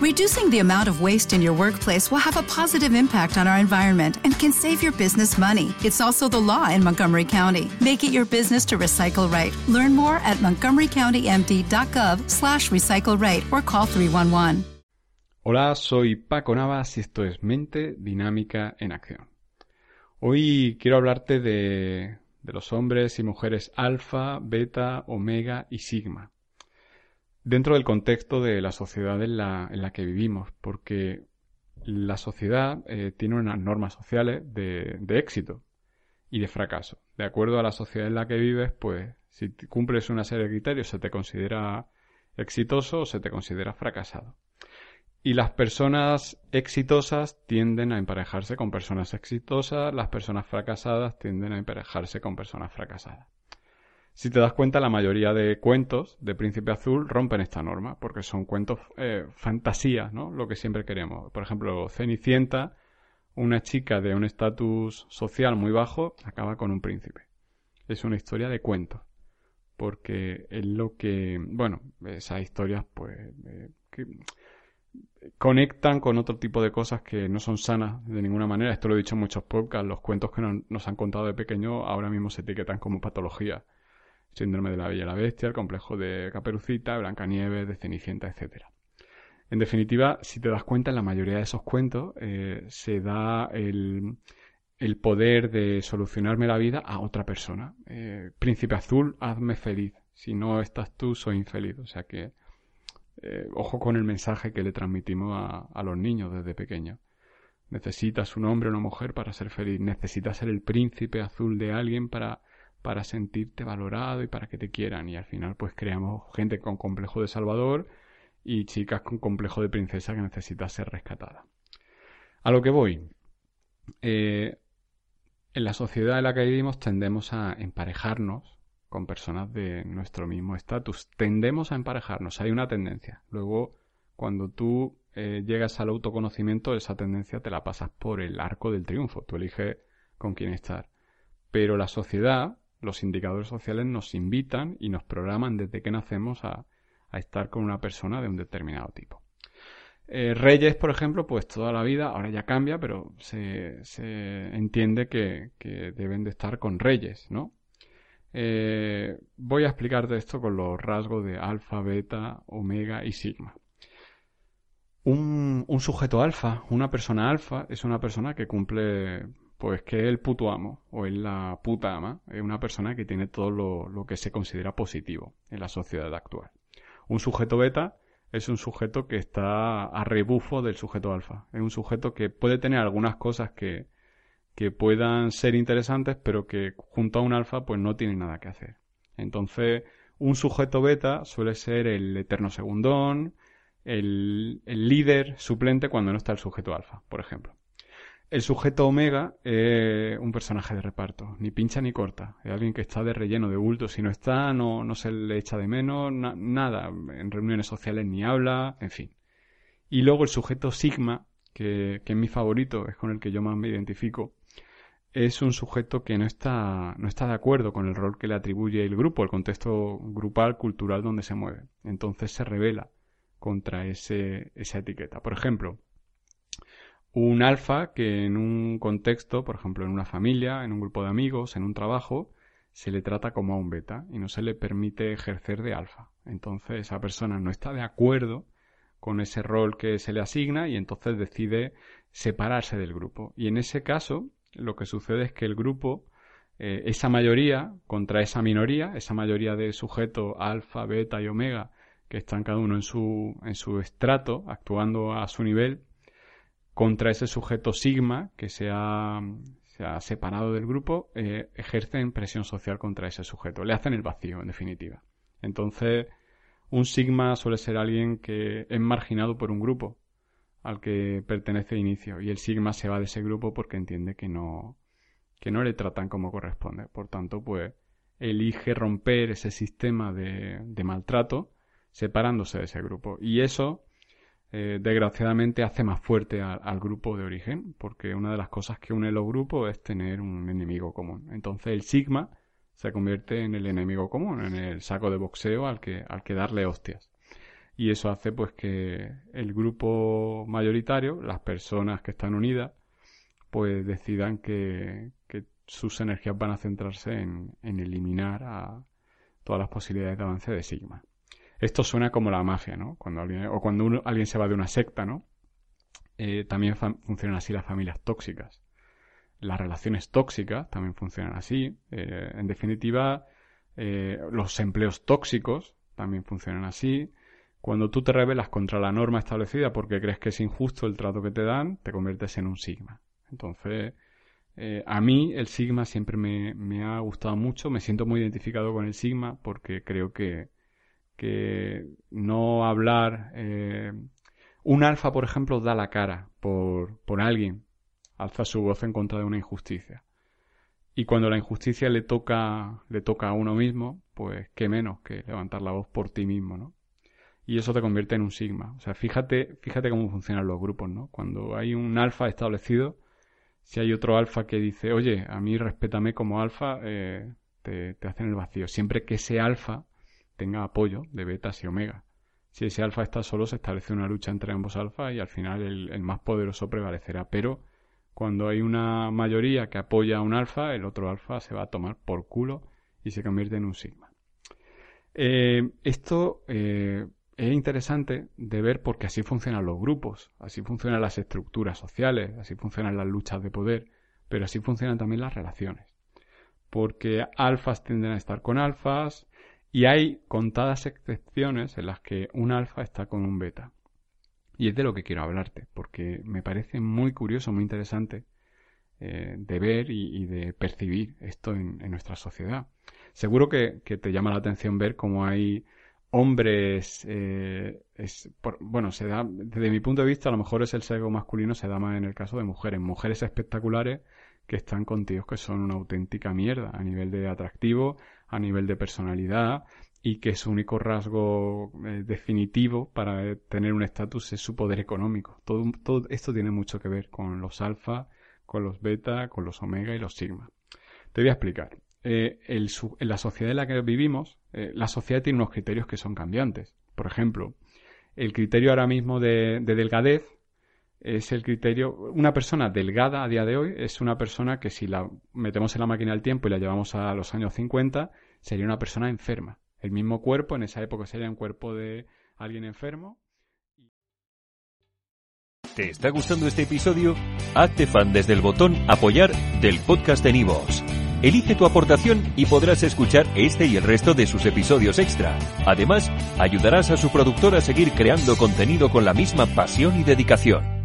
Reducing the amount of waste in your workplace will have a positive impact on our environment and can save your business money. It's also the law in Montgomery County. Make it your business to recycle right. Learn more at montgomerycountymd.gov slash recycle right or call 311. Hola, soy Paco Navas y esto es Mente Dinámica en Acción. Hoy quiero hablarte de, de los hombres y mujeres alfa, beta, omega y sigma. Dentro del contexto de la sociedad en la, en la que vivimos, porque la sociedad eh, tiene unas normas sociales de, de éxito y de fracaso. De acuerdo a la sociedad en la que vives, pues si cumples una serie de criterios se te considera exitoso o se te considera fracasado. Y las personas exitosas tienden a emparejarse con personas exitosas, las personas fracasadas tienden a emparejarse con personas fracasadas. Si te das cuenta, la mayoría de cuentos de Príncipe Azul rompen esta norma, porque son cuentos eh, fantasías, ¿no? Lo que siempre queremos. Por ejemplo, Cenicienta, una chica de un estatus social muy bajo, acaba con un príncipe. Es una historia de cuentos, porque es lo que, bueno, esas historias, pues, eh, que conectan con otro tipo de cosas que no son sanas de ninguna manera. Esto lo he dicho en muchos podcasts. Los cuentos que nos han contado de pequeño ahora mismo se etiquetan como patología. Síndrome de la Bella y la Bestia, el complejo de Caperucita, Blancanieves, de Cenicienta, etc. En definitiva, si te das cuenta, en la mayoría de esos cuentos eh, se da el, el, poder de solucionarme la vida a otra persona. Eh, Príncipe Azul, hazme feliz. Si no estás tú, soy infeliz. O sea que eh, ojo con el mensaje que le transmitimos a, a los niños desde pequeños. Necesitas un hombre o una mujer para ser feliz. Necesitas ser el príncipe azul de alguien para, para sentirte valorado y para que te quieran. Y al final, pues creamos gente con complejo de Salvador y chicas con complejo de princesa que necesita ser rescatada. A lo que voy. Eh, en la sociedad en la que vivimos tendemos a emparejarnos con personas de nuestro mismo estatus. Tendemos a emparejarnos, hay una tendencia. Luego, cuando tú eh, llegas al autoconocimiento, esa tendencia te la pasas por el arco del triunfo. Tú eliges con quién estar. Pero la sociedad, los indicadores sociales nos invitan y nos programan desde que nacemos a, estar con una persona de un determinado tipo. Eh, reyes, por ejemplo, pues toda la vida, ahora ya cambia, pero se, entiende que, deben de estar con reyes, ¿no? Eh, voy a explicarte esto con los rasgos de alfa, beta, omega y sigma. Un, sujeto alfa, una persona alfa, es una persona que cumple, pues que el puto amo o es la puta ama. Es una persona que tiene todo lo, lo que se considera positivo en la sociedad actual. Un sujeto beta es un sujeto que está a rebufo del sujeto alfa. Es un sujeto que puede tener algunas cosas que, que puedan ser interesantes, pero que junto a un alfa pues no tienen nada que hacer. Entonces, un sujeto beta suele ser el eterno segundón, el, líder suplente cuando no está el sujeto alfa, por ejemplo. El sujeto omega es un personaje de reparto, ni pincha ni corta. Es alguien que está de relleno, de bulto. Si no está, no, no se le echa de menos, nada. En reuniones sociales ni habla, en fin. Y luego el sujeto sigma, que, que es mi favorito, es con el que yo más me identifico, es un sujeto que no está, no está de acuerdo con el rol que le atribuye el grupo, el contexto grupal, cultural donde se mueve. Entonces se revela contra ese, esa etiqueta. Por ejemplo, un alfa que en un contexto, por ejemplo, en una familia, en un grupo de amigos, en un trabajo, se le trata como a un beta y no se le permite ejercer de alfa. Entonces esa persona no está de acuerdo con ese rol que se le asigna y entonces decide separarse del grupo. Y en ese caso, lo que sucede es que el grupo, eh, esa mayoría contra esa minoría, esa mayoría de sujetos alfa, beta y omega, que están cada uno en su, en su estrato, actuando a su nivel, contra ese sujeto sigma que se ha, se ha separado del grupo, eh, ejercen presión social contra ese sujeto, le hacen el vacío, en definitiva. Entonces, un sigma suele ser alguien que es marginado por un grupo, al que pertenece de inicio y el sigma se va de ese grupo porque entiende que no que no le tratan como corresponde. Por tanto, pues elige romper ese sistema de, de maltrato separándose de ese grupo. Y eso, eh, desgraciadamente, hace más fuerte al grupo de origen, porque una de las cosas que une los grupos es tener un enemigo común. Entonces el sigma se convierte en el enemigo común, en el saco de boxeo al que, al que darle hostias. y eso hace pues que el grupo mayoritario, las personas que están unidas, pues decidan que, sus energías van a centrarse en, eliminar a todas las posibilidades de avance de Sigma. Esto suena como la mafia, ¿no? Cuando alguien, o cuando alguien se va de una secta, ¿no? Eh, también funcionan así las familias tóxicas. Las relaciones tóxicas también funcionan así. Eh, en definitiva, eh, los empleos tóxicos también funcionan así. Cuando tú te rebelas contra la norma establecida porque crees que es injusto el trato que te dan, te conviertes en un sigma. Entonces, a mí el sigma siempre me, ha gustado mucho, me siento muy identificado con el sigma porque creo que, que no hablar... Eh, un alfa, por ejemplo, da la cara por, por alguien, alza su voz en contra de una injusticia. Y cuando la injusticia le toca, le toca a uno mismo, pues qué menos que levantar la voz por ti mismo, ¿no? Y eso te convierte en un sigma. O sea, fíjate, fíjate cómo funcionan los grupos, ¿no? Cuando hay un alfa establecido, si hay otro alfa que dice, oye, a mí respétame como alfa, eh, te, hacen el vacío. Siempre que ese alfa tenga apoyo de betas y omega. Si ese alfa está solo, se establece una lucha entre ambos alfa y al final el, el, más poderoso prevalecerá. Pero cuando hay una mayoría que apoya a un alfa, el otro alfa se va a tomar por culo y se convierte en un sigma. Eh, esto eh, es interesante de ver porque así funcionan los grupos, así funcionan las estructuras sociales, así funcionan las luchas de poder, pero así funcionan también las relaciones. Porque alfas tienden a estar con alfas y hay contadas excepciones en las que un alfa está con un beta. Y es de lo que quiero hablarte, porque me parece muy curioso, muy interesante eh, de ver y, de percibir esto en, nuestra sociedad. Seguro que, que, te llama la atención ver cómo hay hombres, eh, es, bueno, se da, desde mi punto de vista, a lo mejor es el sesgo masculino, se da más en el caso de mujeres, mujeres espectaculares que están con tíos que son una auténtica mierda a nivel de atractivo, a nivel de personalidad y que su único rasgo eh, definitivo para tener un estatus es su poder económico. Todo, todo esto tiene mucho que ver con los alfa, con los beta, con los omega y los sigma. Te voy a explicar. Eh, en la sociedad en la que vivimos, eh, la sociedad tiene unos criterios que son cambiantes. Por ejemplo, el criterio ahora mismo de, delgadez es el criterio. Una persona delgada a día de hoy es una persona que si la metemos en la máquina del tiempo y la llevamos a los años 50, sería una persona enferma. El mismo cuerpo, en esa época sería un cuerpo de alguien enfermo. ¿Te está gustando este episodio? Hazte fan desde el botón Apoyar del podcast de Nivos. Elige tu aportación y podrás escuchar este y el resto de sus episodios extra. Además, ayudarás a su productor a seguir creando contenido con la misma pasión y dedicación.